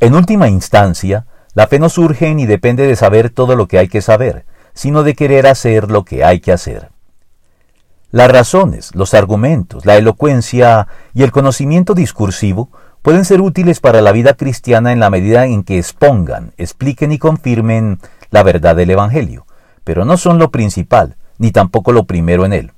En última instancia, la fe no surge ni depende de saber todo lo que hay que saber, sino de querer hacer lo que hay que hacer. Las razones, los argumentos, la elocuencia y el conocimiento discursivo pueden ser útiles para la vida cristiana en la medida en que expongan, expliquen y confirmen la verdad del Evangelio, pero no son lo principal, ni tampoco lo primero en él.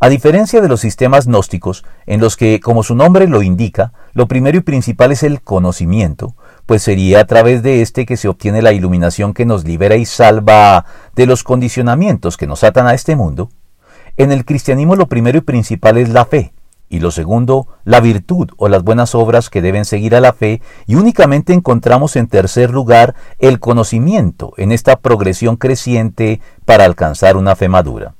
A diferencia de los sistemas gnósticos, en los que, como su nombre lo indica, lo primero y principal es el conocimiento, pues sería a través de éste que se obtiene la iluminación que nos libera y salva de los condicionamientos que nos atan a este mundo, en el cristianismo lo primero y principal es la fe, y lo segundo, la virtud o las buenas obras que deben seguir a la fe, y únicamente encontramos en tercer lugar el conocimiento en esta progresión creciente para alcanzar una fe madura.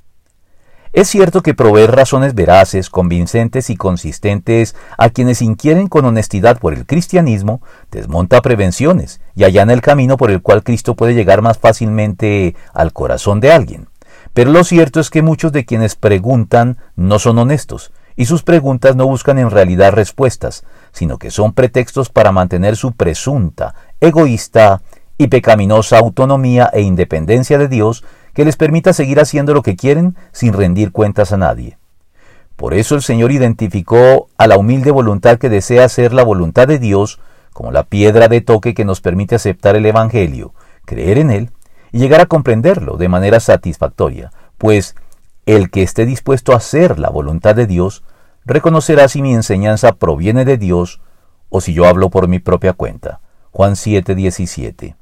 Es cierto que proveer razones veraces, convincentes y consistentes a quienes inquieren con honestidad por el cristianismo desmonta prevenciones y allana el camino por el cual Cristo puede llegar más fácilmente al corazón de alguien. Pero lo cierto es que muchos de quienes preguntan no son honestos, y sus preguntas no buscan en realidad respuestas, sino que son pretextos para mantener su presunta, egoísta y pecaminosa autonomía e independencia de Dios que les permita seguir haciendo lo que quieren sin rendir cuentas a nadie. Por eso el Señor identificó a la humilde voluntad que desea hacer la voluntad de Dios como la piedra de toque que nos permite aceptar el Evangelio, creer en él y llegar a comprenderlo de manera satisfactoria, pues el que esté dispuesto a hacer la voluntad de Dios reconocerá si mi enseñanza proviene de Dios o si yo hablo por mi propia cuenta. Juan 7:17